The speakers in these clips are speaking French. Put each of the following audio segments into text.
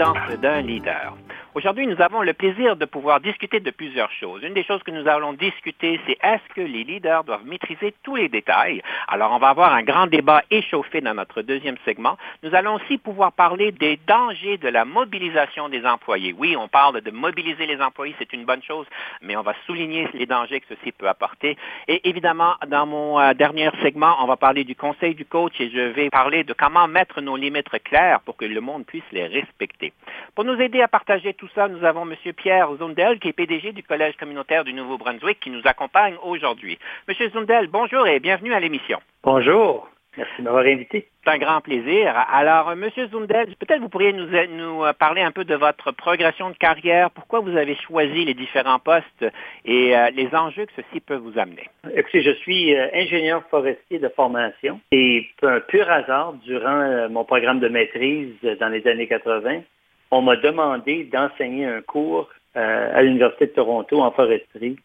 D'un leader. Aujourd'hui, nous avons le plaisir de pouvoir discuter de plusieurs choses. Une des choses que nous allons discuter, c'est est-ce que les leaders doivent maîtriser tous les détails? Alors, on va avoir un grand débat échauffé dans notre deuxième segment. Nous allons aussi pouvoir parler des dangers de la mobilisation des employés. Oui, on parle de mobiliser les employés, c'est une bonne chose, mais on va souligner les dangers que ceci peut apporter. Et évidemment, dans mon euh, dernier segment, on va parler du conseil du coach et je vais parler de comment mettre nos limites claires pour que le monde puisse les respecter. Pour nous aider à partager tout ça, nous avons M. Pierre Zundel, qui est PDG du Collège communautaire du Nouveau-Brunswick, qui nous accompagne aujourd'hui. M. Zundel, bonjour et bienvenue à l'émission. Bonjour. Merci de m'avoir invité. C'est un grand plaisir. Alors, M. Zundel, peut-être vous pourriez nous, nous, parler un peu de votre progression de carrière, pourquoi vous avez choisi les différents postes et euh, les enjeux que ceci peut vous amener. Écoutez, je suis euh, ingénieur forestier de formation et un pur hasard, durant euh, mon programme de maîtrise dans les années 80, on m'a demandé d'enseigner un cours euh, à l'Université de Toronto en foresterie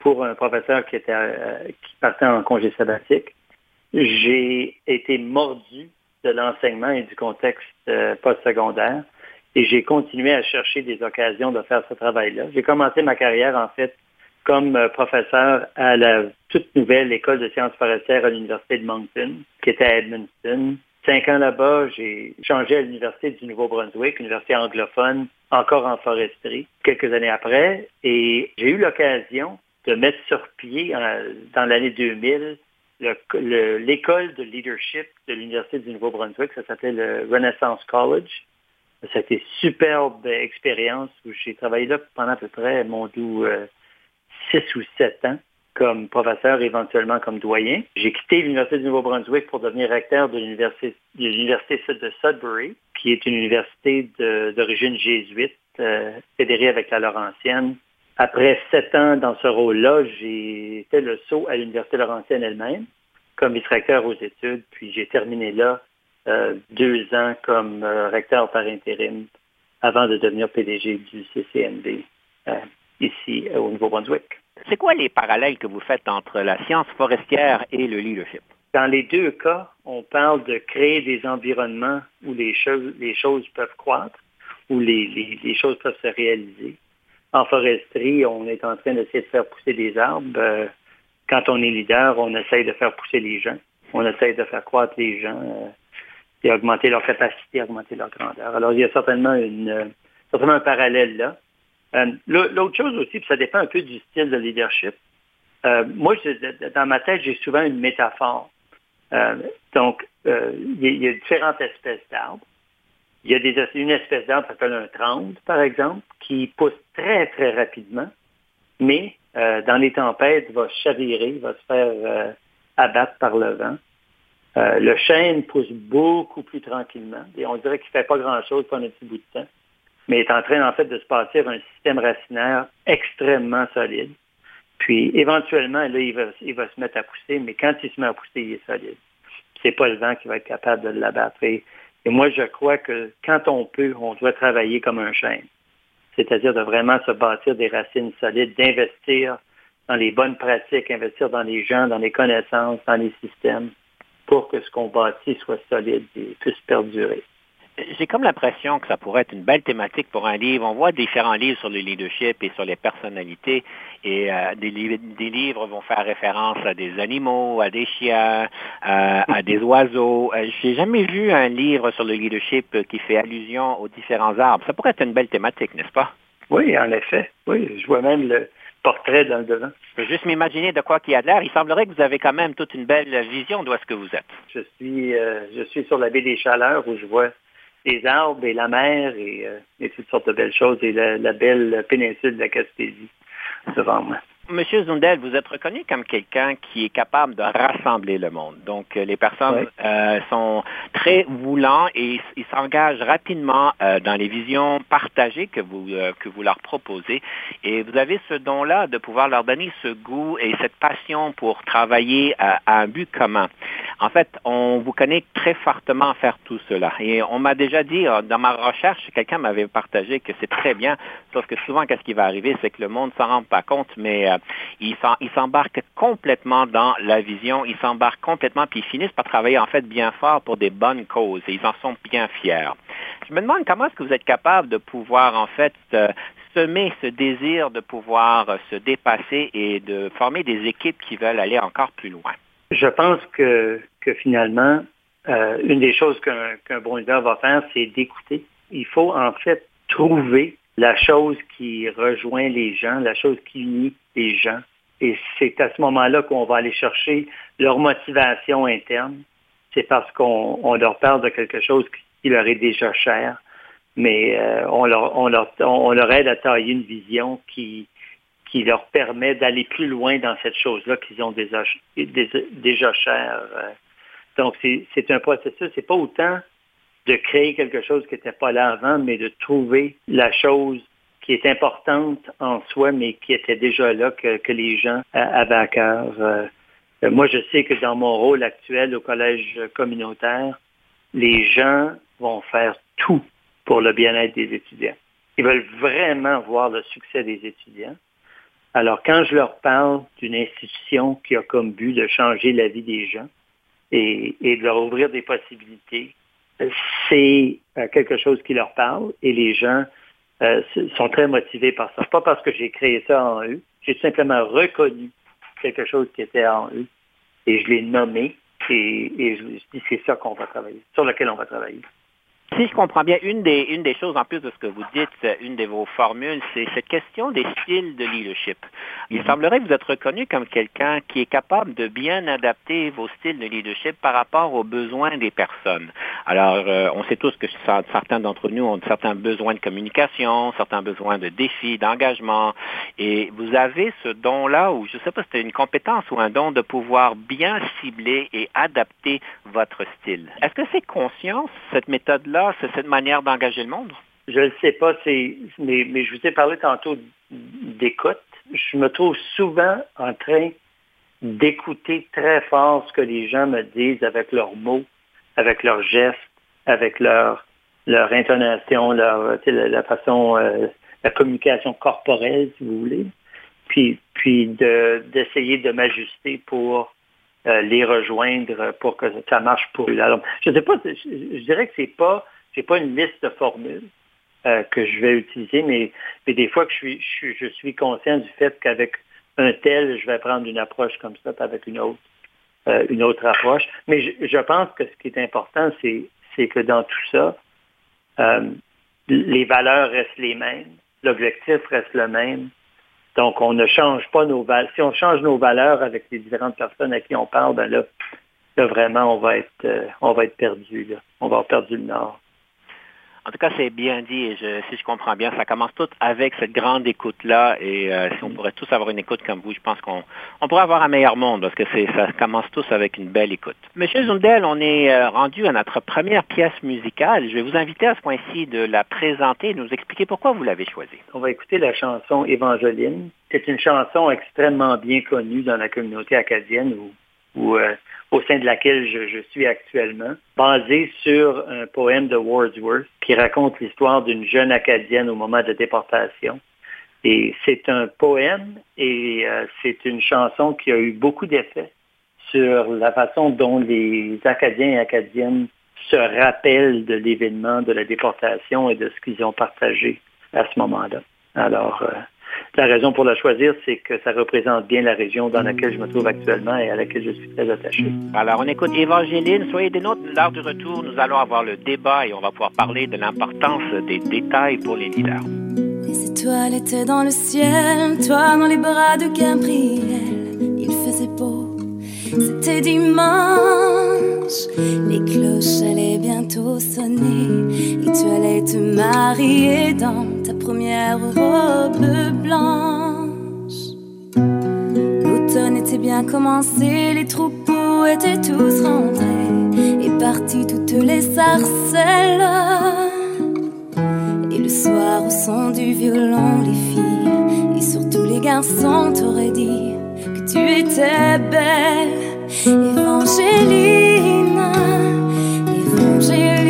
pour un professeur qui, était, euh, qui partait en congé sabbatique. J'ai été mordu de l'enseignement et du contexte euh, postsecondaire et j'ai continué à chercher des occasions de faire ce travail-là. J'ai commencé ma carrière, en fait, comme professeur à la toute nouvelle école de sciences forestières à l'Université de Moncton, qui était à Edmundston. Cinq ans là-bas, j'ai changé à l'Université du Nouveau-Brunswick, université anglophone, encore en foresterie, quelques années après, et j'ai eu l'occasion de mettre sur pied dans l'année 2000 l'école de leadership de l'Université du Nouveau-Brunswick, ça s'appelait le Renaissance College. Ça a été une superbe expérience où j'ai travaillé là pendant à peu près, mon doux, euh, six ou sept ans comme professeur, éventuellement comme doyen. J'ai quitté l'Université du Nouveau-Brunswick pour devenir recteur de l'Université de Sudbury, qui est une université d'origine jésuite, euh, fédérée avec la Laurentienne. Après sept ans dans ce rôle-là, j'ai fait le saut à l'Université Laurentienne elle-même, comme vice-recteur aux études, puis j'ai terminé là euh, deux ans comme euh, recteur par intérim avant de devenir PDG du CCNB ici au Nouveau-Brunswick. C'est quoi les parallèles que vous faites entre la science forestière et le leadership? Dans les deux cas, on parle de créer des environnements où les choses, les choses peuvent croître, où les, choses peuvent se réaliser. En foresterie, on est en train d'essayer de faire pousser des arbres. Euh, quand on est leader, on essaye de faire pousser les gens. On essaye de faire croître les gens euh, et augmenter leur capacité, augmenter leur grandeur. Alors, il y a certainement, une, euh, certainement un parallèle là. Euh, l'autre chose aussi, puis ça dépend un peu du style de leadership. Euh, moi, dans ma tête, j'ai souvent une métaphore. Euh, donc, il y, a différentes espèces d'arbres. Il y a une espèce d'arbre qui s'appelle un trande, par exemple, qui pousse très, très rapidement, mais dans les tempêtes, va chavirer, va se faire abattre par le vent. le chêne pousse beaucoup plus tranquillement et on dirait qu'il ne fait pas grand-chose pendant un petit bout de temps mais est en train en fait de se bâtir un système racinaire extrêmement solide. Puis éventuellement, là, il va, il va se mettre à pousser, mais quand il se met à pousser, il est solide. C'est pas le vent qui va être capable de l'abattre. Et, moi, je crois que quand on peut, on doit travailler comme un chêne. C'est-à-dire de vraiment se bâtir des racines solides, d'investir dans les bonnes pratiques, investir dans les gens, dans les connaissances, dans les systèmes, pour que ce qu'on bâtit soit solide et puisse perdurer j'ai comme l'impression que ça pourrait être une belle thématique pour un livre. On voit différents livres sur le leadership et sur les personnalités, et euh, des, des, livres vont faire référence à des animaux, à des chiens, euh, à des oiseaux. Euh, j'ai jamais vu un livre sur le leadership qui fait allusion aux différents arbres. Ça pourrait être une belle thématique, n'est-ce pas? Oui, en effet. Oui, je vois même le portrait dans le devant. Je peux juste m'imaginer de quoi qu'il y a de l'air. Il semblerait que vous avez quand même toute une belle vision d'où est-ce que vous êtes. Je suis, je suis sur la baie des Chaleurs où je vois les arbres et la mer et, toutes sortes de belles choses et la, la belle péninsule de la Gaspésie devant moi. Monsieur Zundel, vous êtes reconnu comme quelqu'un qui est capable de rassembler le monde. Donc, euh, les personnes euh, sont très voulants et ils s'engagent rapidement euh, dans les visions partagées que vous, que vous leur proposez. Et vous avez ce don-là de pouvoir leur donner ce goût et cette passion pour travailler à, un but commun. En fait, on vous connaît très fortement à faire tout cela. Et on m'a déjà dit, dans ma recherche, quelqu'un m'avait partagé que c'est très bien, sauf que souvent, qu'est-ce qui va arriver, c'est que le monde s'en rend pas compte, mais ils s'embarquent complètement dans la vision, ils s'embarquent complètement, puis ils finissent par travailler en fait bien fort pour des bonnes causes et ils en sont bien fiers. Je me demande comment est-ce que vous êtes capable de pouvoir en fait euh, semer ce désir de pouvoir euh, se dépasser et de former des équipes qui veulent aller encore plus loin? Je pense que, finalement, euh, une des choses qu'un bon leader va faire, c'est d'écouter. Il faut en fait trouver la chose qui rejoint les gens, la chose qui unit les gens. Et c'est à ce moment-là qu'on va aller chercher leur motivation interne. C'est parce qu'on leur parle de quelque chose qui leur est déjà cher, mais euh, on, leur, aide à tailler une vision qui, qui leur permet d'aller plus loin dans cette chose-là qu'ils ont déjà, déjà chère. Euh. Donc, c'est un processus. C'est pas autant de créer quelque chose qui n'était pas là avant, mais de trouver la chose qui est importante en soi, mais qui était déjà là, que, les gens avaient à cœur. Euh, moi, je sais que dans mon rôle actuel au collège communautaire, les gens vont faire tout pour le bien-être des étudiants. Ils veulent vraiment voir le succès des étudiants. Alors, quand je leur parle d'une institution qui a comme but de changer la vie des gens et de leur ouvrir des possibilités, c'est euh, quelque chose qui leur parle et les gens euh, sont très motivés par ça. Pas parce que j'ai créé ça en eux, j'ai simplement reconnu quelque chose qui était en eux et je l'ai nommé et, et je dis c'est ça qu'on va travailler, sur lequel on va travailler. Si je comprends bien, une des, une des choses en plus de ce que vous dites, une de vos formules, c'est cette question des styles de leadership. Il mhm. semblerait que vous êtes reconnu comme quelqu'un qui est capable de bien adapter vos styles de leadership par rapport aux besoins des personnes. Alors, euh, on sait tous que certains d'entre nous ont certains besoins de communication, certains besoins de défis, d'engagement, et vous avez ce don-là, ou je ne sais pas si c'est une compétence ou un don de pouvoir bien cibler et adapter votre style. Est-ce que c'est conscience, cette méthode-là? C'est cette manière d'engager le monde? Je ne sais pas, mais, mais je vous ai parlé tantôt d'écoute. Je me trouve souvent en train d'écouter très fort ce que les gens me disent avec leurs mots, avec leurs gestes, avec leur, leur intonation, leur, la, façon, euh, la communication corporelle, si vous voulez. Puis, puis d'essayer de, m'ajuster pour les rejoindre pour que ça marche pour eux. Je ne sais pas, je, dirais que c'est pas j'ai pas une liste de formules euh, que je vais utiliser, mais, mais des fois que je suis, je, suis conscient du fait qu'avec un tel, je vais prendre une approche comme ça, avec une autre, euh, une autre approche. Mais je, pense que ce qui est important, c'est, c'est que dans tout ça, euh, les valeurs restent les mêmes, l'objectif reste le même. Donc, on ne change pas nos valeurs. Si on change nos valeurs avec les différentes personnes à qui on parle, ben là, là vraiment, on va être, on va être perdu. Là. On va avoir perdu le nord. En tout cas, c'est bien dit et je, si je comprends bien, ça commence tout avec cette grande écoute-là et euh, si on pourrait tous avoir une écoute comme vous, je pense qu'on on pourrait avoir un meilleur monde parce que c'est ça commence tous avec une belle écoute. Monsieur Zundel, on est euh, rendu à notre première pièce musicale. Je vais vous inviter à ce point-ci de la présenter et nous expliquer pourquoi vous l'avez choisie. On va écouter la chanson Évangeline. C'est une chanson extrêmement bien connue dans la communauté acadienne où, euh, au sein de laquelle je, suis actuellement, basée sur un poème de Wordsworth qui raconte l'histoire d'une jeune Acadienne au moment de déportation. Et c'est un poème et euh, c'est une chanson qui a eu beaucoup d'effet sur la façon dont les Acadiens et Acadiennes se rappellent de l'événement de la déportation et de ce qu'ils ont partagé à ce moment-là. Alors, euh, la raison pour la choisir, c'est que ça représente bien la région dans laquelle je me trouve actuellement et à laquelle je suis très attaché. Alors, on écoute Évangéline. Soyez des nôtres. L'heure du retour, nous allons avoir le débat et on va pouvoir parler de l'importance des détails pour les leaders. Les étoiles étaient dans le ciel, toi dans les bras de Gabriel. Il faisait beau, c'était dimanche. Les cloches allaient bientôt sonner et tu allais te marier dans première robe blanche. L'automne était bien commencé, les troupeaux étaient tous rentrés et partis toutes les sarcelles. Et le soir au son du violon, les filles et surtout les garçons t'auraient dit que tu étais belle, Évangéline, Évangéline.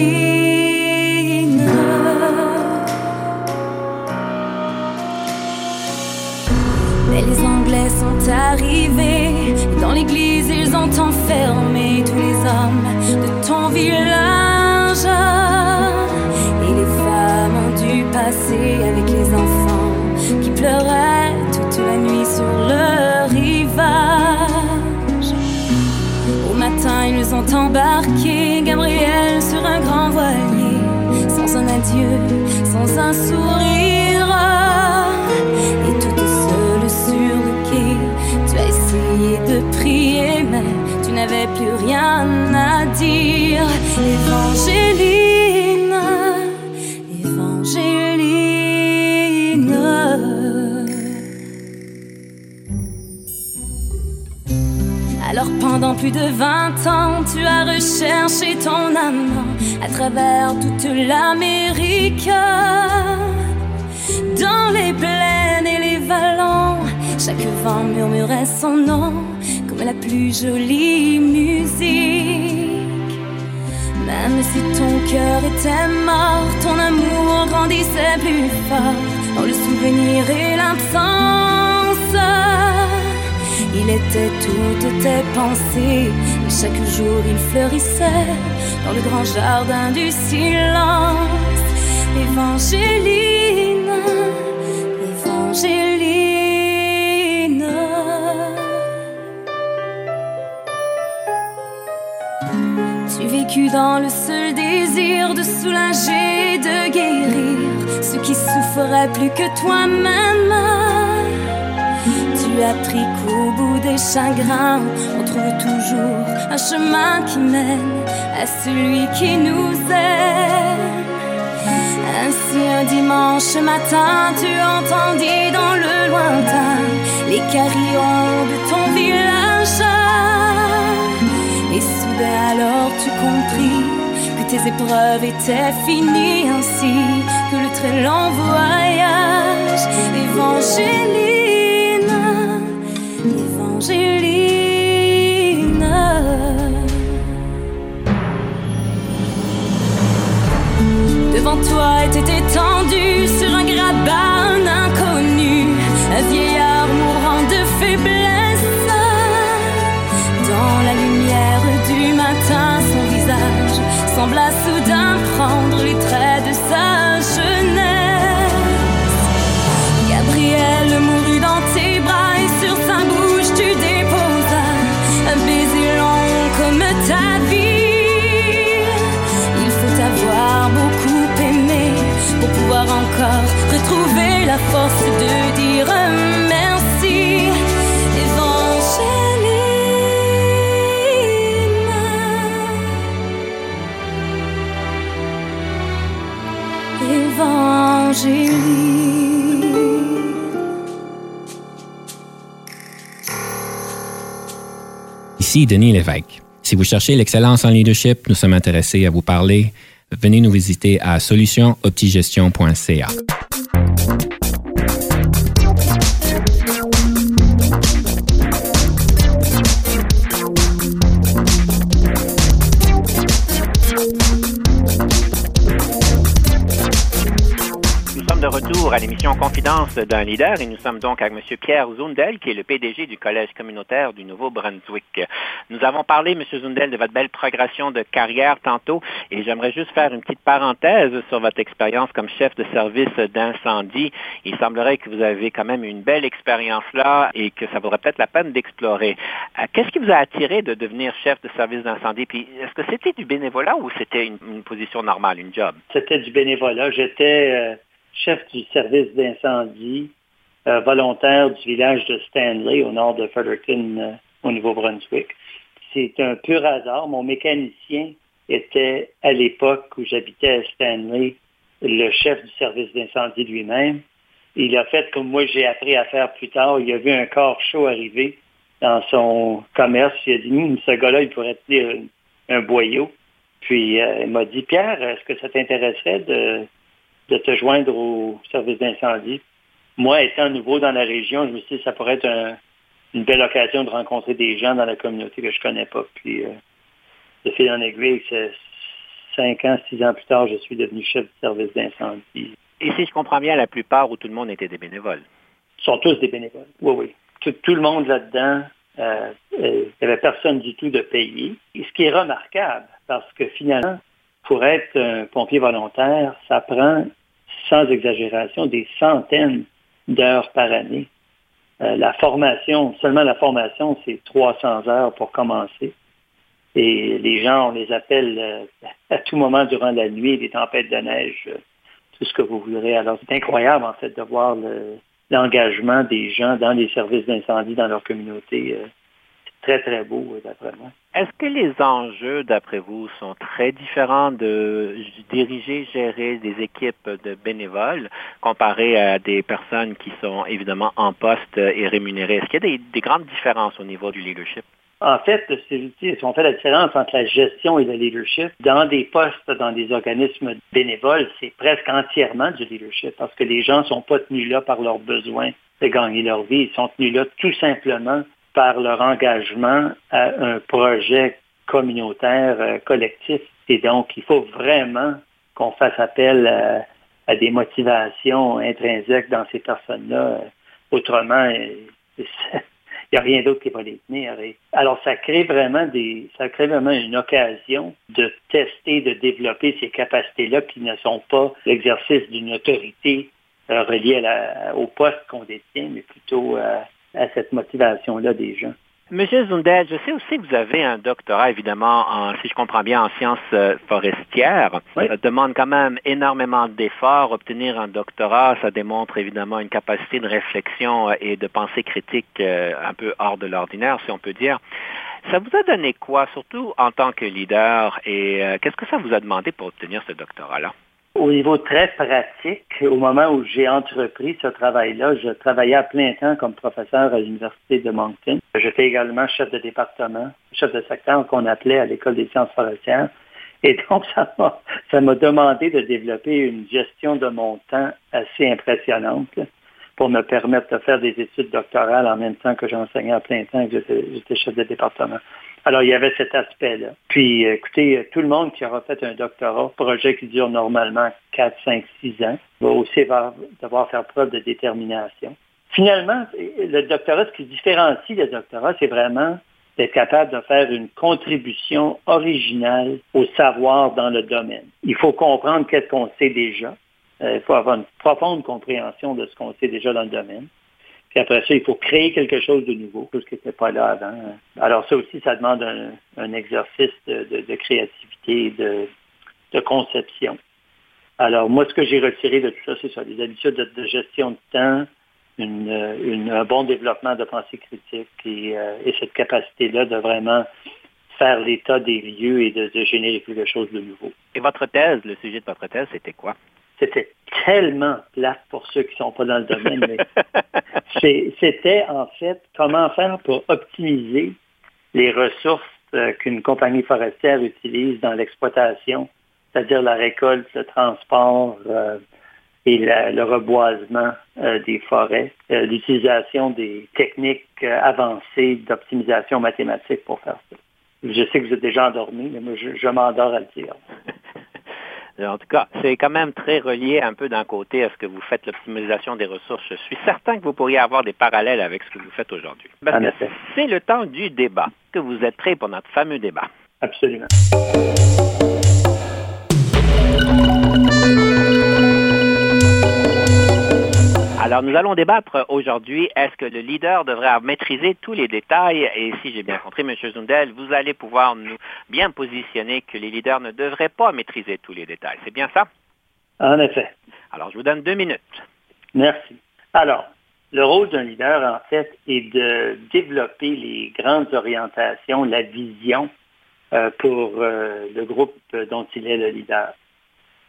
Et dans l'église ils ont enfermé tous les hommes de ton village. Et les femmes ont dû passer avec les enfants qui pleuraient toute la nuit sur le rivage. Au matin, ils ont embarqué Gabriel sur un grand voilier, sans un adieu, sans un sourire. Plus rien à dire. Évangéline, Évangéline. Alors pendant plus de 20 ans, tu as recherché ton amant à travers toute l'Amérique. Dans les plaines et les vallons, chaque vent murmurait son nom comme la plus jolie musique. Même si ton cœur était mort, ton amour grandissait plus fort dans le souvenir et l'absence. Il était toutes tes pensées, et chaque jour il fleurissait dans le grand jardin du silence. Évangéline, Évangéline. Dans le seul désir de soulager, de guérir ceux qui souffraient plus que toi-même. Tu as pris qu'au bout des chagrins, on trouve toujours un chemin qui mène à celui qui nous aime. Ainsi un dimanche matin, tu entendis dans le lointain les carillons de ton village. Alors tu compris que tes épreuves étaient finies ainsi que le très long voyage. Évangéline, Évangéline. Devant toi était étendu de dire merci. Ici Denis Lévesque. Si vous cherchez l'excellence en leadership, nous sommes intéressés à vous parler. Venez nous visiter à solutionoptigestion.ca. à l'émission Confidence d'un leader et nous sommes donc avec M. Pierre Zundel, qui est le PDG du Collège communautaire du Nouveau-Brunswick. Nous avons parlé, M. Zundel, de votre belle progression de carrière tantôt et j'aimerais juste faire une petite parenthèse sur votre expérience comme chef de service d'incendie. Il semblerait que vous avez quand même une belle expérience là et que ça vaudrait peut-être la peine d'explorer. Euh, Qu'est-ce qui vous a attiré de devenir chef de service d'incendie? Est-ce que c'était du bénévolat ou c'était une, une position normale, une job? C'était du bénévolat. J'étais euh, chef du service d'incendie euh, volontaire du village de Stanley, au nord de Fredericton, euh, au Nouveau-Brunswick. c'est un pur hasard. Mon mécanicien était à l'époque où j'habitais à Stanley, le chef du service d'incendie lui-même. Il a fait comme moi j'ai appris à faire plus tard. Il a vu un corps chaud arriver dans son commerce. Il a dit, hum, ce gars-là, il pourrait tenir un, boyau. Puis euh, il m'a dit, Pierre, est-ce que ça t'intéresserait de, de te joindre au service d'incendie? Moi, étant nouveau dans la région, je me suis dit, ça pourrait être une belle occasion de rencontrer des gens dans la communauté que je connais pas. Puis, euh, de fil en aiguille, cinq ans, six ans plus tard, je suis devenu chef du service d'incendie. Et si je comprends bien, la plupart où tout le monde était des bénévoles? Ils sont tous des bénévoles, oui, oui. Tout, le monde là-dedans, euh, euh, il n'y avait personne du tout de payé. Et ce qui est remarquable, parce que finalement, pour être un pompier volontaire, ça prend, sans exagération, des centaines d'heures par année. Euh, la formation, seulement la formation, c'est 300 heures pour commencer. Et les gens, on les appelle euh, à tout moment durant la nuit, des tempêtes de neige, euh, tout ce que vous voudrez. Alors, c'est incroyable, en fait, de voir l'engagement des gens dans les services d'incendie dans leur communauté. Très, très beau, d'après moi. Est-ce que les enjeux, d'après vous, sont très différents de diriger, gérer des équipes de bénévoles comparé à des personnes qui sont évidemment en poste et rémunérées? Est-ce qu'il y a des grandes différences au niveau du leadership? En fait, si on fait la différence entre la gestion et le leadership, dans des postes, dans des organismes bénévoles, c'est presque entièrement du leadership parce que les gens ne sont pas tenus là par leurs besoins de gagner leur vie. Ils sont tenus là tout simplement par leur engagement à un projet communautaire euh, collectif. Et donc, il faut vraiment qu'on fasse appel à, à, des motivations intrinsèques dans ces personnes-là. Autrement, il n'y a rien d'autre qui va les tenir. alors, ça crée vraiment des, ça crée vraiment une occasion de tester, de développer ces capacités-là qui ne sont pas l'exercice d'une autorité euh, reliée au poste qu'on détient, mais plutôt euh, à cette motivation-là des gens. Monsieur Zundel, je sais aussi que vous avez un doctorat, évidemment, en, si je comprends bien, en sciences euh, forestières. Ça demande quand même énormément d'efforts. Obtenir un doctorat, ça démontre évidemment une capacité de réflexion euh, et de pensée critique euh, un peu hors de l'ordinaire, si on peut dire. Ça vous a donné quoi, surtout en tant que leader, et qu'est-ce que ça vous a demandé pour obtenir ce doctorat-là? Au niveau très pratique, au moment où j'ai entrepris ce travail-là, je travaillais à plein temps comme professeur à l'Université de Moncton. J'étais également chef de département, chef de secteur qu'on appelait à l'École des sciences forestières. Et donc, ça m'a, ça m'a demandé de développer une gestion de mon temps assez impressionnante pour me permettre de faire des études doctorales en même temps que j'enseignais à plein temps et que j'étais chef de département. Alors, il y avait cet aspect-là. Puis, écoutez, tout le monde qui aura fait un doctorat, projet qui dure normalement 4, 5, 6 ans, va aussi devoir faire preuve de détermination. Finalement, le doctorat, ce qui différencie le doctorat, c'est vraiment d'être capable de faire une contribution originale au savoir dans le domaine. Il faut comprendre qu'est-ce qu'on sait déjà. Euh, il faut avoir une profonde compréhension de ce qu'on sait déjà dans le domaine. Puis après ça, il faut créer quelque chose de nouveau, chose qui n'était pas là avant. Alors ça aussi, ça demande un, exercice de, créativité, de, conception. Alors moi, ce que j'ai retiré de tout ça, c'est ça, les habitudes de, gestion de temps, un bon développement de pensée critique et, euh, et cette capacité-là de vraiment faire l'état des lieux et de générer quelque chose de nouveau. Et votre thèse, le sujet de votre thèse, c'était quoi? C'était tellement plate pour ceux qui ne sont pas dans le domaine, mais c'était en fait comment faire pour optimiser les ressources euh, qu'une compagnie forestière utilise dans l'exploitation, c'est-à-dire la récolte, le transport euh, et le reboisement euh, des forêts, l'utilisation des techniques avancées d'optimisation mathématique pour faire ça. Je sais que vous êtes déjà endormi, mais moi, je, je m'endors à le dire. En tout cas, c'est quand même très relié un peu d'un côté à ce que vous faites, l'optimisation des ressources. Je suis certain que vous pourriez avoir des parallèles avec ce que vous faites aujourd'hui. c'est le temps du débat. Que vous êtes prêts pour notre fameux débat? Absolument. Alors, nous allons débattre aujourd'hui, est-ce que le leader devrait maîtriser tous les détails? Et si j'ai bien compris, M. Zundel, vous allez pouvoir nous bien positionner que les leaders ne devraient pas maîtriser tous les détails. C'est bien ça? En effet. Alors, je vous donne deux minutes. Merci. Alors, le rôle d'un leader, en fait, est de développer les grandes orientations, la vision euh, pour euh, le groupe dont il est le leader.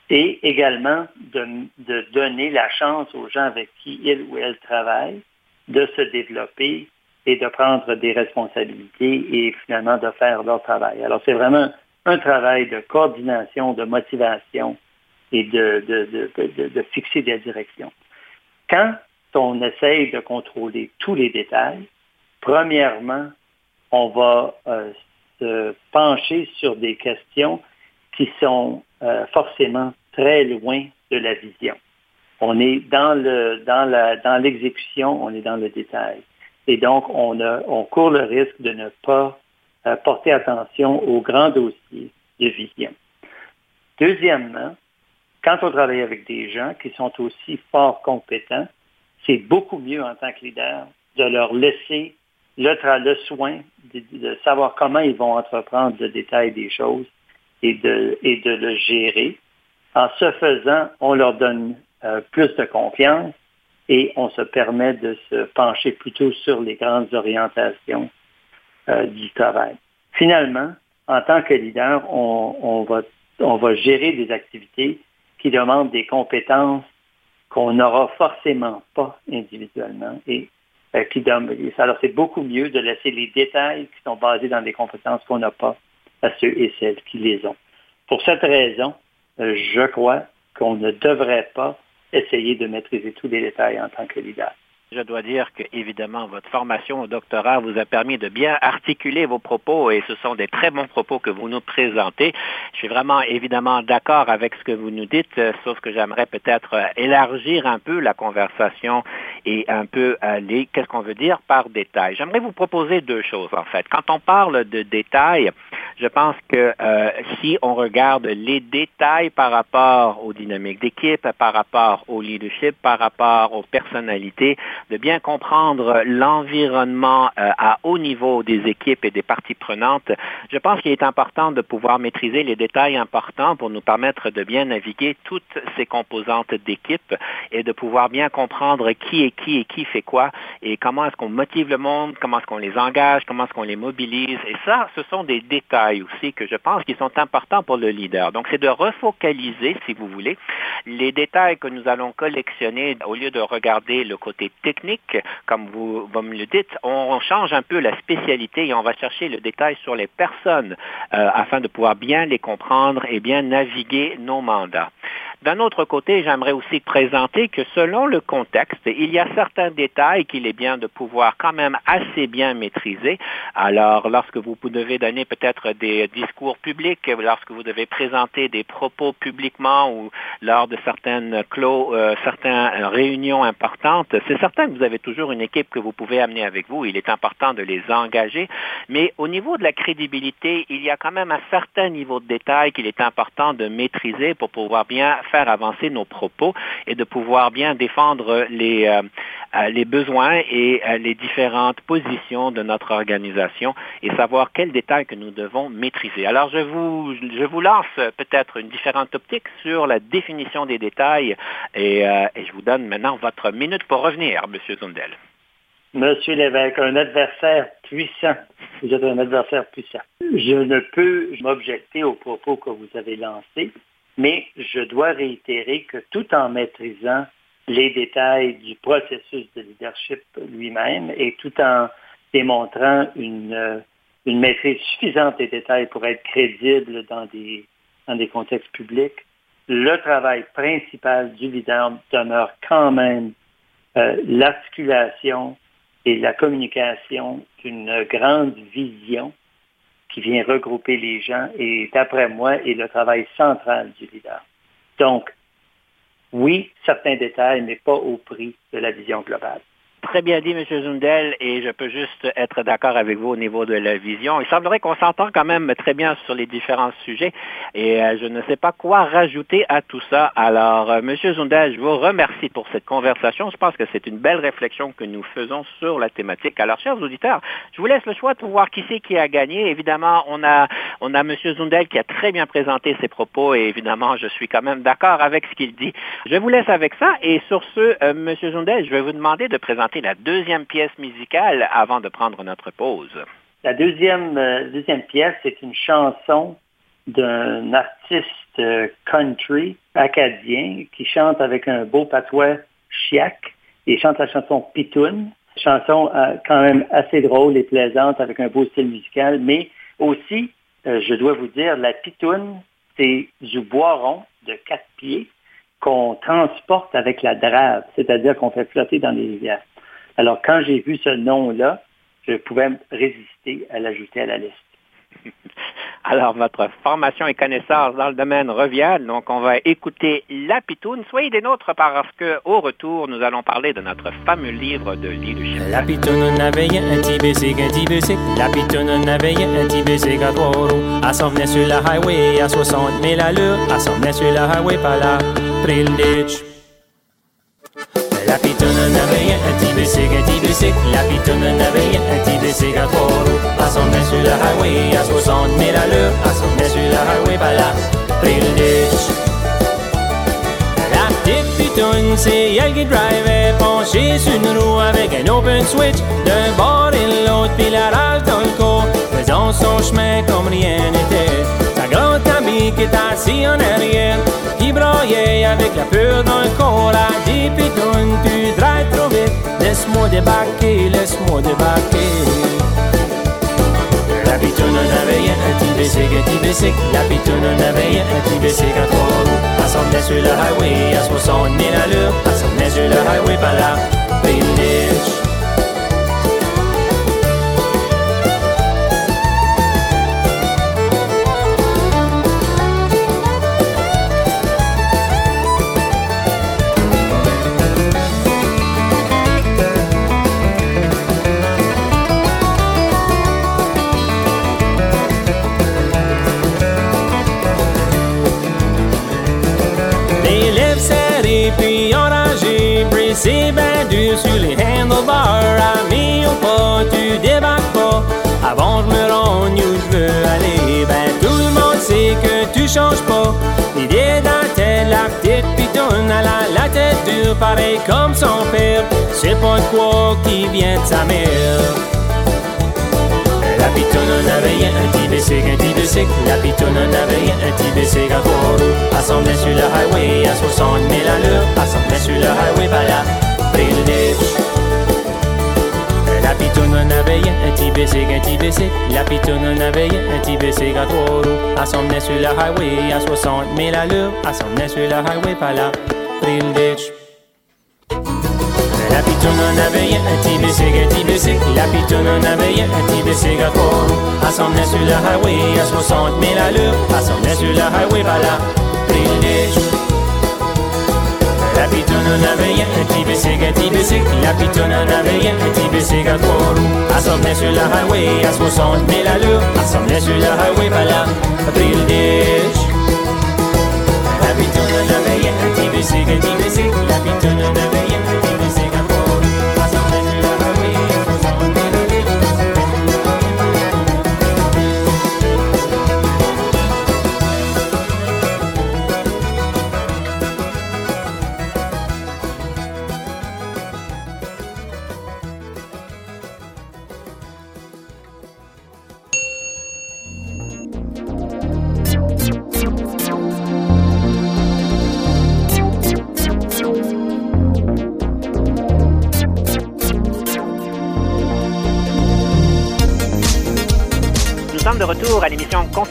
Et également de, de, donner la chance aux gens avec qui il ou elle travaille de se développer et de prendre des responsabilités et finalement de faire leur travail. Alors c'est vraiment un travail de coordination, de motivation et de, de, de, de fixer des directions. Quand on essaye de contrôler tous les détails, premièrement, on va euh, se pencher sur des questions qui sont euh, forcément très loin de la vision. On est dans l'exécution, on est dans le détail. Et donc, on, court le risque de ne pas euh, porter attention aux grands dossiers de vision. Deuxièmement, quand on travaille avec des gens qui sont aussi fort compétents, c'est beaucoup mieux en tant que leader de leur laisser le soin de, savoir comment ils vont entreprendre le détail des choses et de, et de le gérer. En ce faisant, on leur donne euh, plus de confiance et on se permet de se pencher plutôt sur les grandes orientations euh, du travail. Finalement, en tant que leader, on, va, on va gérer des activités qui demandent des compétences qu'on n'aura forcément pas individuellement et euh, qui alors c'est beaucoup mieux de laisser les détails qui sont basés dans des compétences qu'on n'a pas à ceux et celles qui les ont. Pour cette raison, euh, je crois qu'on ne devrait pas essayer de maîtriser tous les détails en tant que leader. Je dois dire que, évidemment, votre formation au doctorat vous a permis de bien articuler vos propos et ce sont des très bons propos que vous nous présentez. Je suis vraiment, évidemment, d'accord avec ce que vous nous dites, euh, sauf que j'aimerais peut-être euh, élargir un peu la conversation et un peu aller, qu'est-ce qu'on veut dire par détail. J'aimerais vous proposer deux choses, en fait. Quand on parle de détails, je pense que euh, si on regarde les détails par rapport aux dynamiques d'équipe, par rapport au leadership, par rapport aux personnalités, de bien comprendre l'environnement euh, à haut niveau des équipes et des parties prenantes, je pense qu'il est important de pouvoir maîtriser les détails importants pour nous permettre de bien naviguer toutes ces composantes d'équipe et de pouvoir bien comprendre qui est qui et qui fait quoi et comment est-ce qu'on motive le monde, comment est-ce qu'on les engage, comment est-ce qu'on les mobilise. Et ça, ce sont des détails aussi que je pense qu'ils sont importants pour le leader. Donc, c'est de refocaliser, si vous voulez, les détails que nous allons collectionner au lieu de regarder le côté technique, comme vous, me le dites, on change un peu la spécialité et on va chercher le détail sur les personnes euh, afin de pouvoir bien les comprendre et bien naviguer nos mandats. D'un autre côté, j'aimerais aussi présenter que selon le contexte, il y a certains détails qu'il est bien de pouvoir quand même assez bien maîtriser. Alors, lorsque vous devez donner peut-être des discours publics, lorsque vous devez présenter des propos publiquement ou lors de certaines clos, euh, certaines réunions importantes, c'est certain que vous avez toujours une équipe que vous pouvez amener avec vous. Il est important de les engager. Mais au niveau de la crédibilité, il y a quand même un certain niveau de détail qu'il est important de maîtriser pour pouvoir bien faire avancer nos propos et de pouvoir bien défendre les, euh, euh, les besoins et euh, les différentes positions de notre organisation et savoir quels détails que nous devons maîtriser. Alors, je vous, je vous lance peut-être une différente optique sur la définition des détails et, et je vous donne maintenant votre minute pour revenir, M. Zundel. Monsieur l'évêque, un adversaire puissant. Vous êtes un adversaire puissant. Je ne peux m'objecter aux propos que vous avez lancés mais je dois réitérer que tout en maîtrisant les détails du processus de leadership lui-même et tout en démontrant une, euh, maîtrise suffisante des détails pour être crédible dans des, dans des contextes publics, le travail principal du leader demeure quand même euh, l'articulation et la communication d'une grande vision qui vient regrouper les gens et, d'après moi, est le travail central du leader. Donc, oui, certains détails, mais pas au prix de la vision globale. Très bien dit, M. Zundel, et je peux juste être d'accord avec vous au niveau de la vision. Il semblerait qu'on s'entend quand même très bien sur les différents sujets, et euh, je ne sais pas quoi rajouter à tout ça. Alors, euh, M. Zundel, je vous remercie pour cette conversation. Je pense que c'est une belle réflexion que nous faisons sur la thématique. Alors, chers auditeurs, je vous laisse le choix de voir qui c'est qui a gagné. Évidemment, on a, on a M. Zundel qui a très bien présenté ses propos, et évidemment, je suis quand même d'accord avec ce qu'il dit. Je vous laisse avec ça, et sur ce, euh, M. Zundel, je vais vous demander de présenter la deuxième pièce musicale avant de prendre notre pause. La deuxième, euh, deuxième pièce, c'est une chanson d'un artiste euh, country acadien qui chante avec un beau patois chiac. Il chante la chanson Pitoun, chanson euh, quand même assez drôle et plaisante avec un beau style musical, mais aussi, je dois vous dire, la Pitoun, c'est du boiron de quatre pieds qu'on transporte avec la drave, c'est-à-dire qu'on fait flotter dans les rivières. Alors, quand j'ai vu ce nom-là, je pouvais résister à l'ajouter à la liste. Alors, votre formation et connaissance dans le domaine reviennent. Donc, on va écouter La Pitoune. Soyez des nôtres parce qu'au retour, nous allons parler de notre fameux livre de leadership. La Pitoune avait un petit bicycle, un petit bicycle. La Pitoune avait un petit bicycle à trois roues. Elle s'en venait sur la highway à 60 000 allures. Elle s'en venait sur la highway par là, pris le ditch. La avait un petit bicycle, un petit bicycle. La pitoune avait un petit bicycle à trois roues. S'en venait sur la highway à 60 000 allures. Elle s'en venait sur la highway par là, pris ditch. La petite pitoune, c'est elle qui drivait, penchée sur une roue avec un open switch. D'un bord et l'autre, puis la rage dans le corps, faisant son chemin comme rien n'était. Sa grande qui est assise en arrière, qui broyait avec la peur dans le corps, tu laisse-moi débarquer, laisse-moi débarquer. La pitoune avait un petit bicycle, un petit. La pitoune avait un petit bicycle à trois roues. Sur highway à 60 000 allures. Elle s'en venait sur le highway par là, pris brisées ben dur sur les handlebars. Ami ou pas, tu débarques pas. Avant je me rende où je veux aller, ben tout le monde sait que tu changes pas. L'idée la tête, la petite pitoune, elle la tête dure, pareil comme son père. C'est pas de quoi qui vient de sa mère. La pitoune avait un petit un petit bicycle. La pitoune avait un petit à trois roues. Venait sur le highway à 60 000 allures. Elle s'en venait sur le highway par le ditch. La pitoune avait un petit un petit bicycle. La pitoune avait un petit bicycle à trois roues. Venait sur le highway à 60 000 allures. Elle s'en venait sur le highway par là, pris La pitoune avait un petit bicycle, un petit bicycle. La pitoune avait bicycle à venait sur le highway à 60 000 allures. Elle s'en venait sur le highway par là, pris le ditch. La pitoune avait. La bicycle à sur le highway à 60 000 allures. Elle s'en venait sur highway. La pitoune avait un petit bicycle, un petit bicycle. La pitoune avait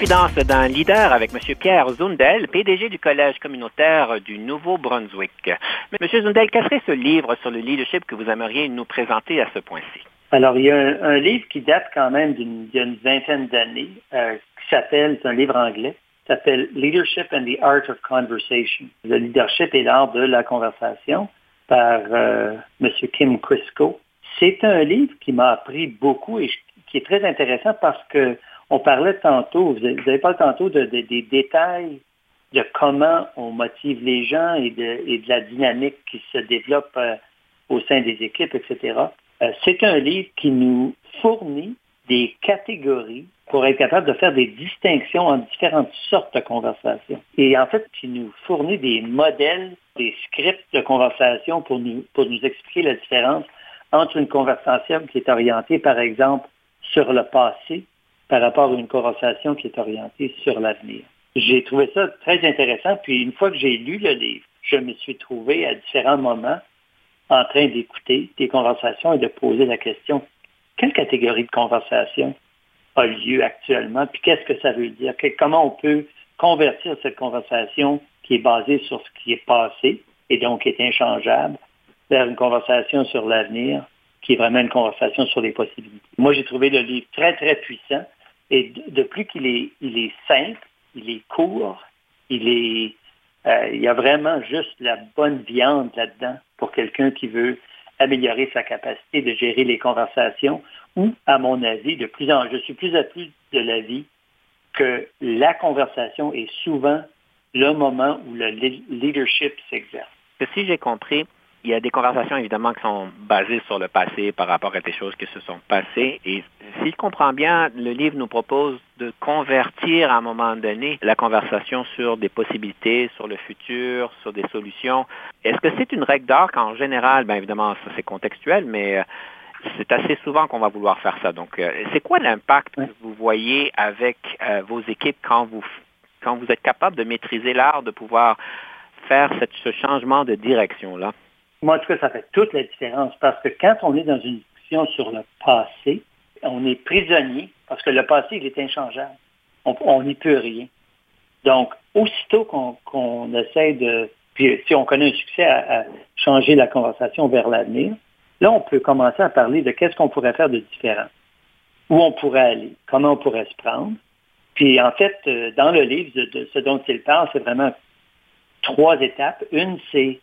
Confidence d'un leader avec M. Pierre Zundel, PDG du Collège communautaire du Nouveau-Brunswick. M. Zundel, quel serait ce livre sur le leadership que vous aimeriez nous présenter à ce point-ci? Alors, il y a un, livre qui date quand même d'une vingtaine d'années, euh, qui s'appelle, c'est un livre anglais, s'appelle Leadership and the Art of Conversation. Le leadership et l'art de la conversation par euh, M. Kim Crisco. c'est un livre qui m'a appris beaucoup et qui est très intéressant parce que on parlait tantôt, vous avez parlé tantôt de, des détails de comment on motive les gens et de, la dynamique qui se développe euh, au sein des équipes, etc. Euh, c'est un livre qui nous fournit des catégories pour être capable de faire des distinctions entre différentes sortes de conversations. Et en fait, qui nous fournit des modèles, des scripts de conversation pour nous, pour nous expliquer la différence entre une conversation qui est orientée, par exemple, sur le passé par rapport à une conversation qui est orientée sur l'avenir. J'ai trouvé ça très intéressant, puis une fois que j'ai lu le livre, je me suis trouvé à différents moments en train d'écouter des conversations et de poser la question, quelle catégorie de conversation a lieu actuellement, puis qu'est-ce que ça veut dire, comment on peut convertir cette conversation qui est basée sur ce qui est passé et donc est inchangeable vers une conversation sur l'avenir qui est vraiment une conversation sur les possibilités. Moi, j'ai trouvé le livre très, très puissant et de, plus qu'il est, simple, il est court, il est, euh, il y a vraiment juste la bonne viande là-dedans pour quelqu'un qui veut améliorer sa capacité de gérer les conversations ou, à mon avis, de plus en je suis plus à plus de l'avis que la conversation est souvent le moment où le leadership s'exerce. Si j'ai compris, il y a des conversations évidemment qui sont basées sur le passé par rapport à des choses qui se sont passées. Et si je comprends bien, le livre nous propose de convertir à un moment donné la conversation sur des possibilités, sur le futur, sur des solutions. Est-ce que c'est une règle d'or qu'en général, bien évidemment, ça c'est contextuel, mais euh, c'est assez souvent qu'on va vouloir faire ça. Donc, euh, c'est quoi l'impact que vous voyez avec euh, vos équipes quand vous, quand vous êtes capable de maîtriser l'art de pouvoir faire ce changement de direction-là? Moi, en tout cas, ça fait toute la différence parce que quand on est dans une discussion sur le passé, on est prisonnier parce que le passé, il est inchangeable. On n'y peut rien. Donc, aussitôt qu'on essaie de, puis si on connaît un succès à, changer la conversation vers l'avenir, là, on peut commencer à parler de qu'est-ce qu'on pourrait faire de différent, où on pourrait aller, comment on pourrait se prendre. Puis, en fait, euh, dans le livre, de ce dont il parle, c'est vraiment trois étapes. Une, c'est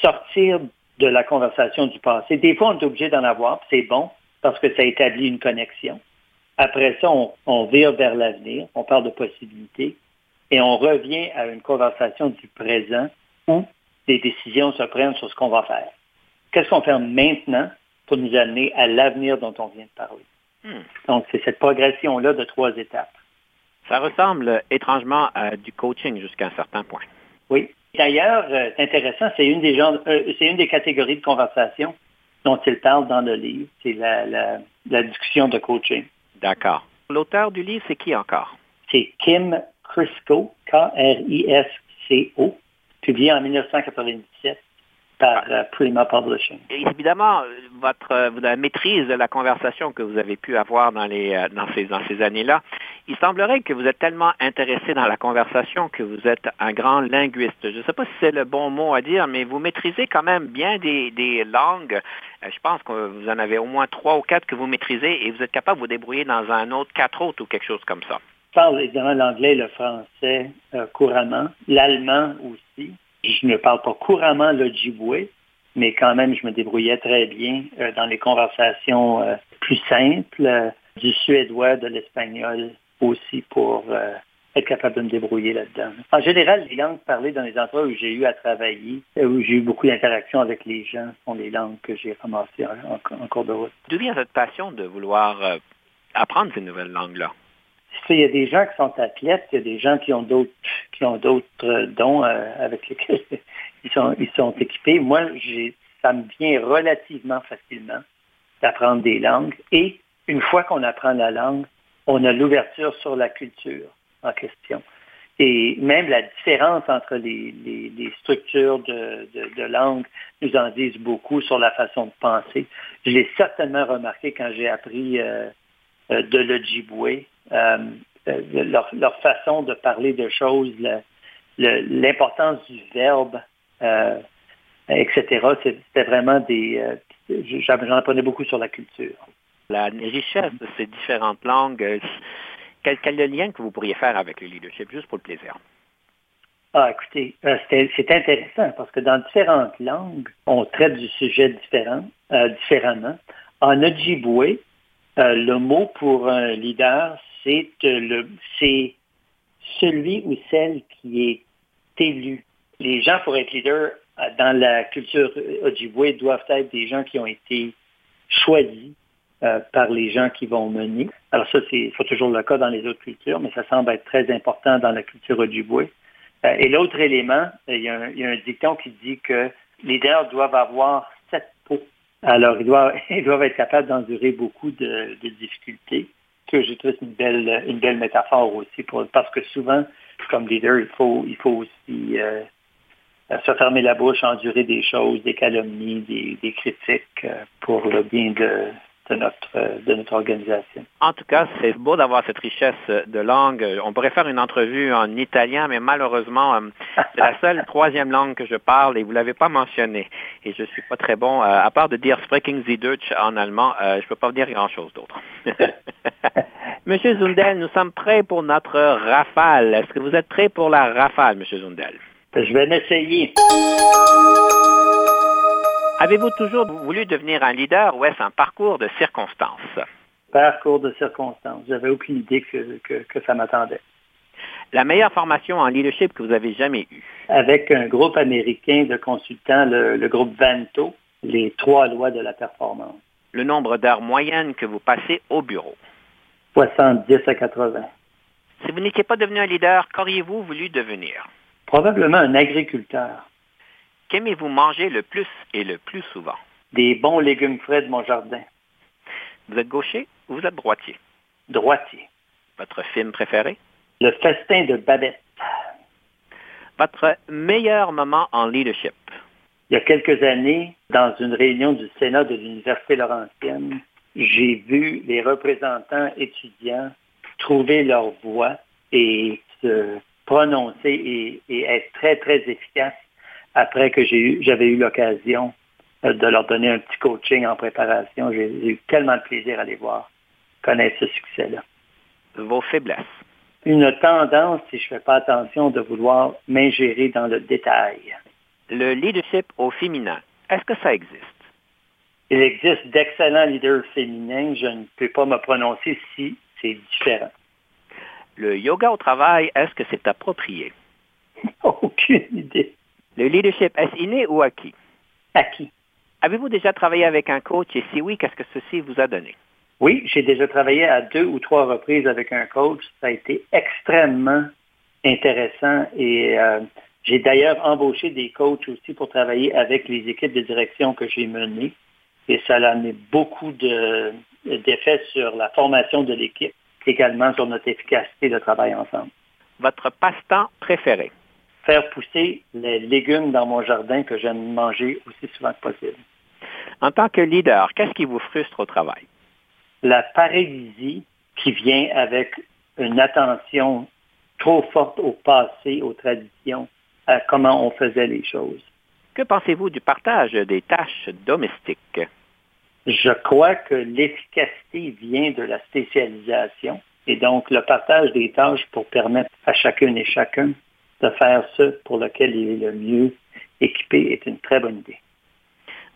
sortir de la conversation du passé. Des fois, on est obligé d'en avoir, c'est bon, parce que ça établit une connexion. Après ça, on, vire vers l'avenir, on parle de possibilités, et on revient à une conversation du présent où des décisions se prennent sur ce qu'on va faire. Qu'est-ce qu'on fait maintenant pour nous amener à l'avenir dont on vient de parler? Hmm. Donc, c'est cette progression-là de trois étapes. Ça ressemble étrangement à du coaching jusqu'à un certain point. Oui. D'ailleurs, euh, c'est intéressant, c'est une des euh, c'est une des catégories de conversation dont il parle dans le livre. C'est la, discussion de coaching. D'accord. L'auteur du livre, c'est qui encore? C'est Kim Crisco, K-R-I-S-C-O, publié en 1997 par euh, Prima Publishing. évidemment, votre, la maîtrise de la conversation que vous avez pu avoir dans, les, dans ces, dans ces années-là il semblerait que vous êtes tellement intéressé dans la conversation que vous êtes un grand linguiste. Je ne sais pas si c'est le bon mot à dire, mais vous maîtrisez quand même bien des, langues. Euh, je pense que vous en avez au moins trois ou quatre que vous maîtrisez et vous êtes capable de vous débrouiller dans un autre, quatre autres ou quelque chose comme ça. Je parle évidemment l'anglais et le français euh, couramment, l'allemand aussi. Je ne parle pas couramment le djiboué, mais quand même, je me débrouillais très bien euh, dans les conversations plus simples, du suédois, de l'espagnol, aussi pour euh, être capable de me débrouiller là-dedans. En général, les langues parlées dans les endroits où j'ai eu à travailler, euh, où j'ai eu beaucoup d'interactions avec les gens, sont les langues que j'ai ramassées en, cours de route. D'où vient cette passion de vouloir euh, apprendre ces nouvelles langues-là? Il y a des gens qui sont athlètes, il y a des gens qui ont d'autres qui ont d'autres dons avec lesquels ils sont, ils sont équipés. Moi, ça me vient relativement facilement d'apprendre des langues. Et une fois qu'on apprend la langue, on a l'ouverture sur la culture en question. Et même la différence entre les, structures de, langue nous en disent beaucoup sur la façon de penser. Je l'ai certainement remarqué quand j'ai appris euh, euh, de l'Ojibwe, euh, leur, façon de parler de choses, l'importance du verbe, etc. C'était vraiment des... J'en apprenais beaucoup sur la culture la richesse de ces différentes langues, euh, quel, est le lien que vous pourriez faire avec le leadership, juste pour le plaisir? Ah, écoutez, euh, c'est intéressant parce que dans différentes langues, on traite du sujet différent, euh, différemment. En Ojibwe, le mot pour un leader, c'est le, c'est celui ou celle qui est élu. Les gens pour être leader dans la culture Ojibwe doivent être des gens qui ont été choisis euh, par les gens qui vont mener. Alors ça, c'est pas toujours le cas dans les autres cultures, mais ça semble être très important dans la culture Ojibwe. Euh, et l'autre élément, il y, a un, dicton qui dit que les leaders doivent avoir sept peaux. Alors, ils doivent, ils doivent être capables d'endurer beaucoup de, difficultés. Que je trouve une belle, une belle métaphore aussi, pour, parce que souvent, comme leader, il faut, il faut aussi euh, se fermer la bouche, endurer des choses, des calomnies, des, des critiques pour le bien de, de notre, euh, de notre organisation. En tout cas, c'est beau d'avoir cette richesse de langue. On pourrait faire une entrevue en italien, mais malheureusement, euh, c'est la seule troisième langue que je parle et vous ne l'avez pas mentionné. Et je ne suis pas très bon, euh, à part de dire Sprechen Sie Deutsch en allemand, je ne peux pas dire grand-chose d'autre. Monsieur Zundel, nous sommes prêts pour notre rafale. Est-ce que vous êtes prêt pour la rafale, Monsieur Zundel? Je vais m'essayer. Avez-vous toujours voulu devenir un leader ou est-ce un parcours de circonstances? Parcours de circonstances. J'avais aucune idée que, que, ça m'attendait. La meilleure formation en leadership que vous avez jamais eue? Avec un groupe américain de consultants, le, le groupe Vanto, les trois lois de la performance. Le nombre d'heures moyennes que vous passez au bureau? 70 à 80. Si vous n'étiez pas devenu un leader, qu'auriez-vous voulu devenir? Probablement un agriculteur. Qu'aimez-vous manger le plus et le plus souvent? Des bons légumes frais de mon jardin. Vous êtes gaucher ou vous êtes droitier? Droitier. Votre film préféré? Le festin de Babette. Votre meilleur moment en leadership? Il y a quelques années, dans une réunion du Sénat de l'Université Laurentienne, j'ai vu les représentants étudiants trouver leur voix et se prononcer et, être très, très efficaces après que j'avais eu l'occasion euh, de leur donner un petit coaching en préparation. J'ai eu tellement de plaisir à les voir connaître ce succès-là. Vos faiblesses. Une tendance, si je ne fais pas attention, de vouloir m'ingérer dans le détail. Le leadership au féminin, est-ce que ça existe? Il existe d'excellents leaders féminins. Je ne peux pas me prononcer si c'est différent. Le yoga au travail, est-ce que c'est approprié? Aucune idée. Le leadership, est-ce inné ou acquis? Acquis. Avez-vous déjà travaillé avec un coach? Et si oui, qu'est-ce que ceci vous a donné? Oui, j'ai déjà travaillé à deux ou trois reprises avec un coach. Ça a été extrêmement intéressant et euh, j'ai d'ailleurs embauché des coachs aussi pour travailler avec les équipes de direction que j'ai menées et ça a amené beaucoup d'effets sur la formation de l'équipe, également sur notre efficacité de travail ensemble. Votre passe-temps préféré? Faire pousser les légumes dans mon jardin que j'aime manger aussi souvent que possible. En tant que leader, qu'est-ce qui vous frustre au travail? La paralysie qui vient avec une attention trop forte au passé, aux traditions, à comment on faisait les choses. Que pensez-vous du partage des tâches domestiques? Je crois que l'efficacité vient de la spécialisation et donc le partage des tâches pour permettre à chacune et chacun de faire ce pour lequel il est le mieux équipé est une très bonne idée.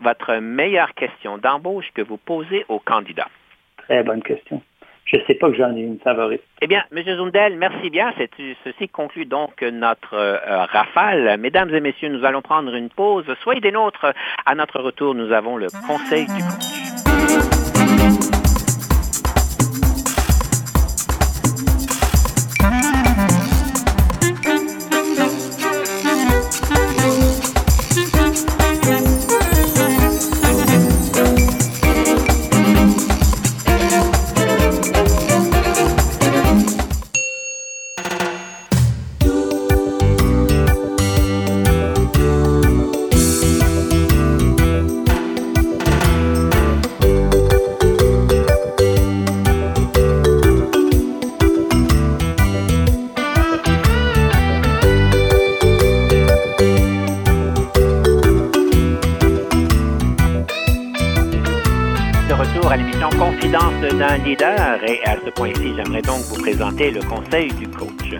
Votre meilleure question d'embauche que vous posez aux candidats? Très bonne question. Je ne sais pas que j'en ai une favorite. Eh bien, M. Zundel, merci bien. Ceci conclut donc notre euh, rafale. Mesdames et messieurs, nous allons prendre une pause. Soyez des nôtres. À notre retour, nous avons le conseil du coach. D'un leader et à ce point-ci, j'aimerais donc vous présenter le conseil du coach.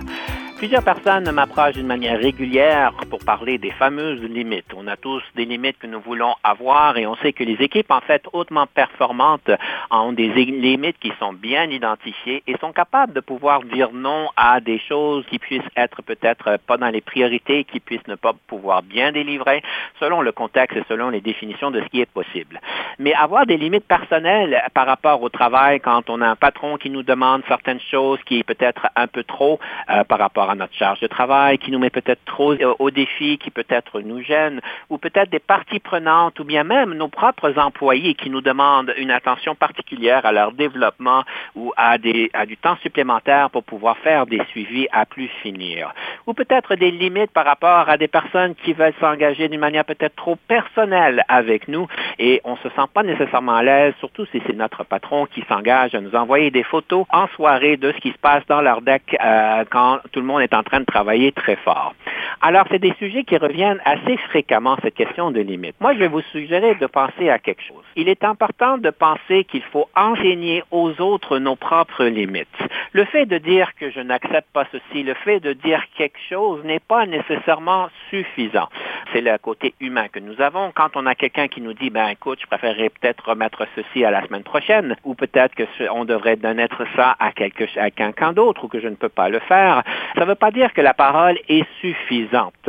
Plusieurs personnes m'approchent d'une manière régulière pour parler des fameuses limites. On a tous des limites que nous voulons avoir et on sait que les équipes, en fait, hautement performantes ont des limites qui sont bien identifiées et sont capables de pouvoir dire non à des choses qui puissent être peut-être pas dans les priorités, qui puissent ne pas pouvoir bien délivrer selon le contexte et selon les définitions de ce qui est possible. Mais avoir des limites personnelles par rapport au travail quand on a un patron qui nous demande certaines choses qui est peut-être un peu trop euh, par rapport à notre charge de travail, qui nous met peut-être trop au défi, qui peut-être nous gêne, ou peut-être des parties prenantes, ou bien même nos propres employés qui nous demandent une attention particulière à leur développement ou à, des, à du temps supplémentaire pour pouvoir faire des suivis à plus finir. Ou peut-être des limites par rapport à des personnes qui veulent s'engager d'une manière peut-être trop personnelle avec nous et on ne se sent pas nécessairement à l'aise, surtout si c'est notre patron qui s'engage à nous envoyer des photos en soirée de ce qui se passe dans leur deck euh, quand tout le monde est en train de travailler très fort. Alors, c'est des sujets qui reviennent assez fréquemment, cette question de limite. Moi, je vais vous suggérer de penser à quelque chose. Il est important de penser qu'il faut enseigner aux autres nos propres limites. Le fait de dire que je n'accepte pas ceci, le fait de dire quelque chose n'est pas nécessairement suffisant. C'est le côté humain que nous avons. Quand on a quelqu'un qui nous dit, ben écoute, je préférerais peut-être remettre ceci à la semaine prochaine, ou peut-être que on devrait donner ça à, à quelqu'un d'autre, ou que je ne peux pas le faire, ça ne veut pas dire que la parole est suffisante.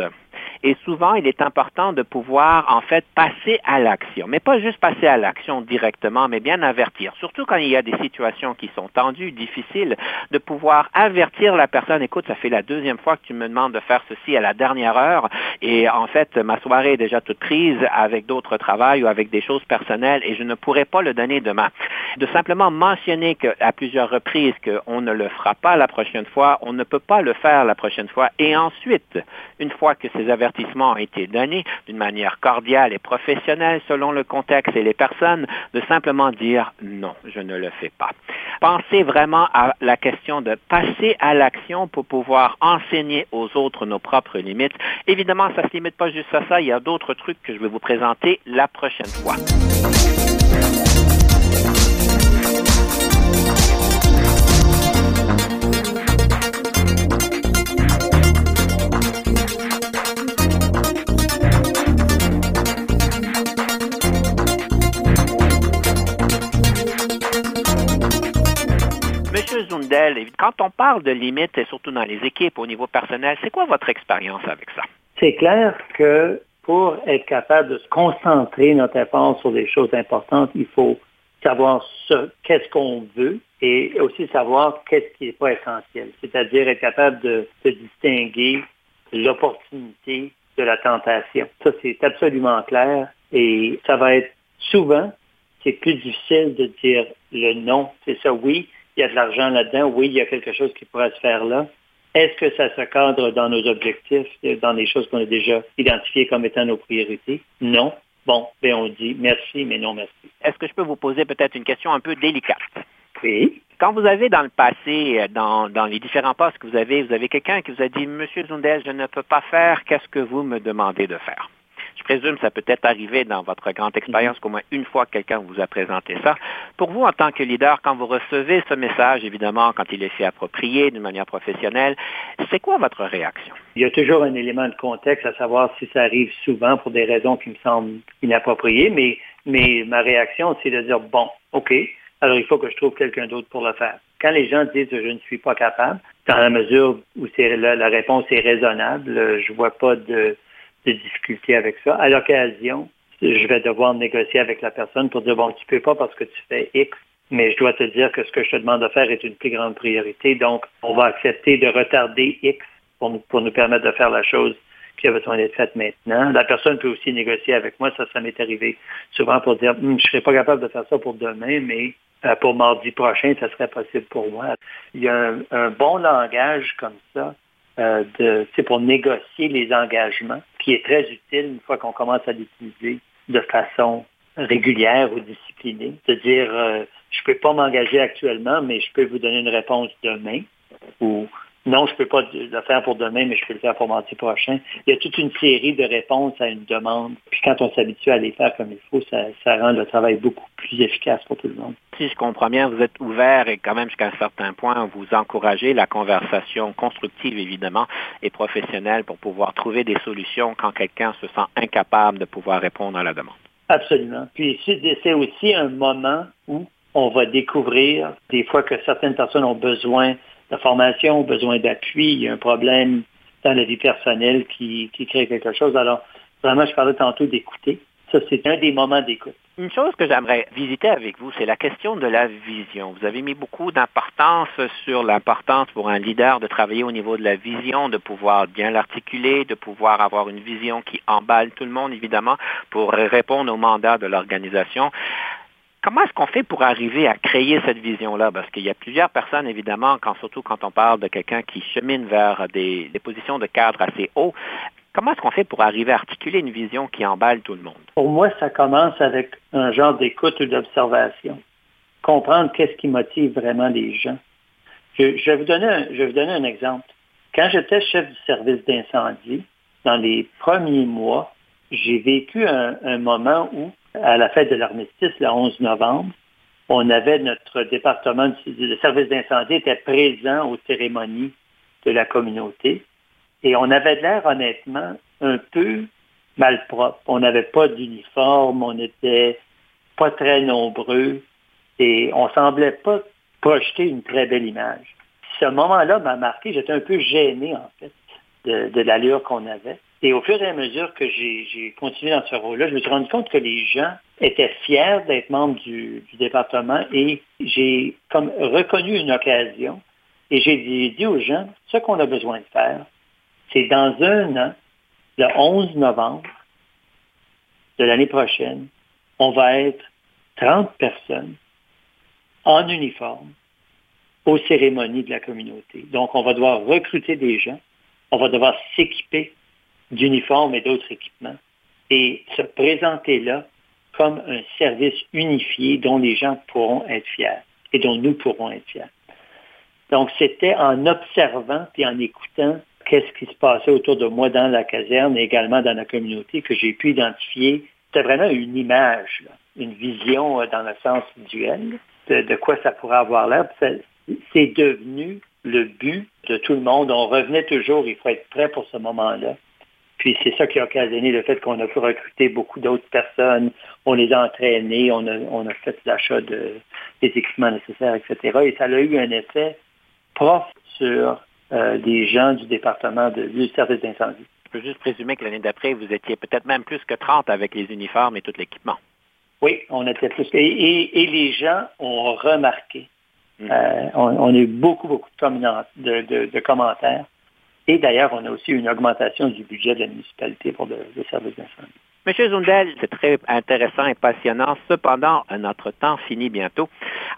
Et souvent, il est important de pouvoir, en fait, passer à l'action. Mais pas juste passer à l'action directement, mais bien avertir. Surtout quand il y a des situations qui sont tendues, difficiles, de pouvoir avertir la personne, écoute, ça fait la deuxième fois que tu me demandes de faire ceci à la dernière heure. Et en fait, ma soirée est déjà toute prise avec d'autres travails ou avec des choses personnelles et je ne pourrai pas le donner demain. De simplement mentionner à plusieurs reprises qu'on ne le fera pas la prochaine fois, on ne peut pas le faire la prochaine fois. Et ensuite, une fois que ces avertissements a été donné d'une manière cordiale et professionnelle selon le contexte et les personnes, de simplement dire non, je ne le fais pas. Pensez vraiment à la question de passer à l'action pour pouvoir enseigner aux autres nos propres limites. Évidemment, ça ne se limite pas juste à ça. Il y a d'autres trucs que je vais vous présenter la prochaine fois. Quand on parle de limites, surtout dans les équipes, au niveau personnel, c'est quoi votre expérience avec ça? C'est clair que pour être capable de se concentrer notre effort sur des choses importantes, il faut savoir ce, qu'est-ce qu'on veut et aussi savoir qu'est-ce qui n'est pas essentiel. C'est-à-dire être capable de, de distinguer l'opportunité de la tentation. Ça, c'est absolument clair et ça va être souvent, c'est plus difficile de dire le non. C'est ça, oui, il y a de l'argent là-dedans, oui, il y a quelque chose qui pourrait se faire là. Est-ce que ça se cadre dans nos objectifs, dans les choses qu'on a déjà identifiées comme étant nos priorités? Non. Bon, bien on dit merci, mais non merci. Est-ce que je peux vous poser peut-être une question un peu délicate? Oui. Quand vous avez dans le passé, dans, dans les différents postes que vous avez, vous avez quelqu'un qui vous a dit, Monsieur Zundel, je ne peux pas faire, qu'est-ce que vous me demandez de faire? Je présume que ça peut être arrivé dans votre grande expérience mhm. qu'au moins une fois quelqu'un vous a présenté ça. Pour vous, en tant que leader, quand vous recevez ce message, évidemment, quand il est fait approprié d'une manière professionnelle, c'est quoi votre réaction? Il y a toujours un élément de contexte à savoir si ça arrive souvent pour des raisons qui me semblent inappropriées, mais, mais ma réaction, c'est de dire, bon, OK, alors il faut que je trouve quelqu'un d'autre pour le faire. Quand les gens disent je ne suis pas capable, dans la mesure où la, la réponse est raisonnable, je vois pas de, difficultés avec ça. À l'occasion, je vais devoir négocier avec la personne pour dire, bon, tu peux pas parce que tu fais X, mais je dois te dire que ce que je te demande de faire est une plus grande priorité. Donc, on va accepter de retarder X pour nous, pour nous permettre de faire la chose qui a besoin d'être faite maintenant. La personne peut aussi négocier avec moi. Ça, ça m'est arrivé souvent pour dire, hum, je ne serais pas capable de faire ça pour demain, mais euh, pour mardi prochain, ça serait possible pour moi. Il y a un bon langage comme ça euh, pour négocier les engagements, qui est très utile une fois qu'on commence à l'utiliser de façon régulière ou disciplinée, de dire euh, je ne peux pas m'engager actuellement, mais je peux vous donner une réponse demain ou non, je ne peux pas le faire pour demain, mais je peux le faire pour mardi prochain. Il y a toute une série de réponses à une demande. Puis quand on s'habitue à les faire comme il faut, ça, ça, rend le travail beaucoup plus efficace pour tout le monde. Si je comprends bien, vous êtes ouvert et quand même jusqu'à un certain point, vous encouragez la conversation constructive, évidemment, et professionnelle pour pouvoir trouver des solutions quand quelqu'un se sent incapable de pouvoir répondre à la demande. Absolument. Puis c'est aussi un moment où on va découvrir des fois que certaines personnes ont besoin de formation, besoin d'appui, il y a un problème dans la vie personnelle qui, qui crée quelque chose. Alors, vraiment, je parlais tantôt d'écouter. Ça, c'est un des moments d'écoute. Une chose que j'aimerais visiter avec vous, c'est la question de la vision. Vous avez mis beaucoup d'importance sur l'importance pour un leader de travailler au niveau de la vision, de pouvoir bien l'articuler, de pouvoir avoir une vision qui emballe tout le monde, évidemment, pour répondre au mandat de l'organisation. Comment est-ce qu'on fait pour arriver à créer cette vision-là? Parce qu'il y a plusieurs personnes, évidemment, surtout quand on parle de quelqu'un qui chemine vers des, positions de cadre assez haut, Comment est-ce qu'on fait pour arriver à articuler une vision qui emballe tout le monde? Pour moi, ça commence avec un genre d'écoute ou d'observation. Comprendre qu'est-ce qui motive vraiment les gens. Je, vous je vais vous donner un exemple. Quand j'étais chef du service d'incendie, dans les premiers mois, j'ai vécu un, moment où, à la fête de l'armistice, le 11 novembre, on avait notre département, le service d'incendie était présent aux cérémonies de la communauté. Et on avait l'air, honnêtement, un peu malpropre. On n'avait pas d'uniforme, on n'était pas très nombreux et on semblait pas projeter une très belle image. Ce moment-là m'a marqué, j'étais un peu gêné, en fait, de, l'allure qu'on avait. Et au fur et à mesure que j'ai continué dans ce rôle-là, je me suis rendu compte que les gens étaient fiers d'être membres du, département et j'ai comme reconnu une occasion et j'ai dit aux gens, ce qu'on a besoin de faire, c'est dans un an, le 11 novembre de l'année prochaine, on va être 30 personnes en uniforme aux cérémonies de la communauté. Donc, on va devoir recruter des gens, on va devoir s'équiper d'uniformes et d'autres équipements et se présenter là comme un service unifié dont les gens pourront être fiers et dont nous pourrons être fiers. Donc, c'était en observant et en écoutant qu'est-ce qui se passait autour de moi dans la caserne et également dans la communauté que j'ai pu identifier. C'était vraiment une image, une vision euh, dans le sens duel de, quoi ça pourrait avoir l'air. C'est devenu le but de tout le monde. On revenait toujours, il faut être prêt pour ce moment-là. Puis c'est ça qui a occasionné le fait qu'on a pu recruter beaucoup d'autres personnes, on les a entraînés, on a, on a fait l'achat de, des équipements nécessaires, etc. Et ça a eu un effet prof sur euh, des gens du département de, du service d'incendie. Je peux juste présumer que l'année d'après, vous étiez peut-être même plus que 30 avec les uniformes et tout l'équipement. Oui, on était plus. Et, et, les gens ont remarqué. Mhm. Euh, on, a eu beaucoup, beaucoup de, de, de, commentaires. Et d'ailleurs, on a aussi une augmentation du budget de la municipalité pour le, le service d'incendie. Monsieur Zundel, c'est très intéressant et passionnant. Cependant, notre temps finit bientôt.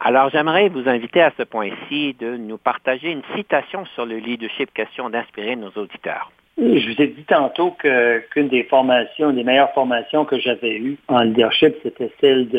Alors, j'aimerais vous inviter à ce point-ci de nous partager une citation sur le leadership, question d'inspirer nos auditeurs. Je vous ai dit tantôt qu'une des formations, des meilleures formations que j'avais eues en leadership, c'était celle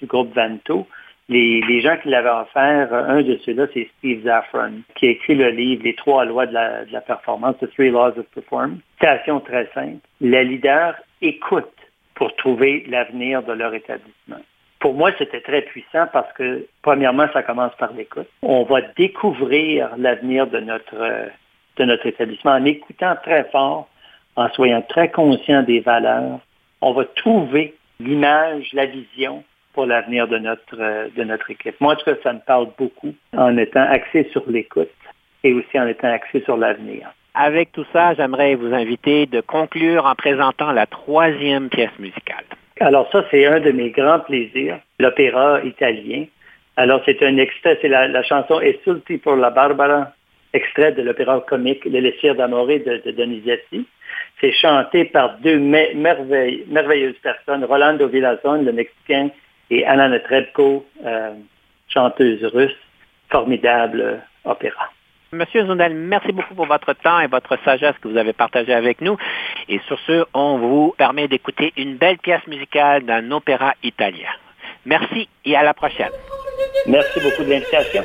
du groupe Vanto. Les, gens qui l'avaient offert, un de ceux-là, c'est Steve Zaffron, qui a écrit le livre Les trois lois de la, performance, The Three Laws of Performance. Citation très simple. Les leaders écoutent pour trouver l'avenir de leur établissement. Pour moi, c'était très puissant parce que, premièrement, ça commence par l'écoute. On va découvrir l'avenir de notre, de notre établissement en écoutant très fort, en soyant très conscient des valeurs. On va trouver l'image, la vision pour l'avenir de notre, de notre équipe. Moi, en tout cas, ça me parle beaucoup en étant axé sur l'écoute et aussi en étant axé sur l'avenir. Avec tout ça, j'aimerais vous inviter de conclure en présentant la troisième pièce musicale. Alors ça, c'est un de mes grands plaisirs, l'opéra italien. Alors c'est un extrait, c'est la, chanson Esulti pour la Barbara, extrait de l'opéra comique Le Lessir d'Amore de, Donizetti. C'est chanté par deux merveilleuses personnes, Rolando Villazon, le Mexicain, et Anna Netrebko, euh, chanteuse russe. Formidable opéra. Monsieur Zundel, merci beaucoup pour votre temps et votre sagesse que vous avez partagé avec nous. Et sur ce, on vous permet d'écouter une belle pièce musicale d'un opéra italien. Merci et à la prochaine. Merci beaucoup de l'invitation.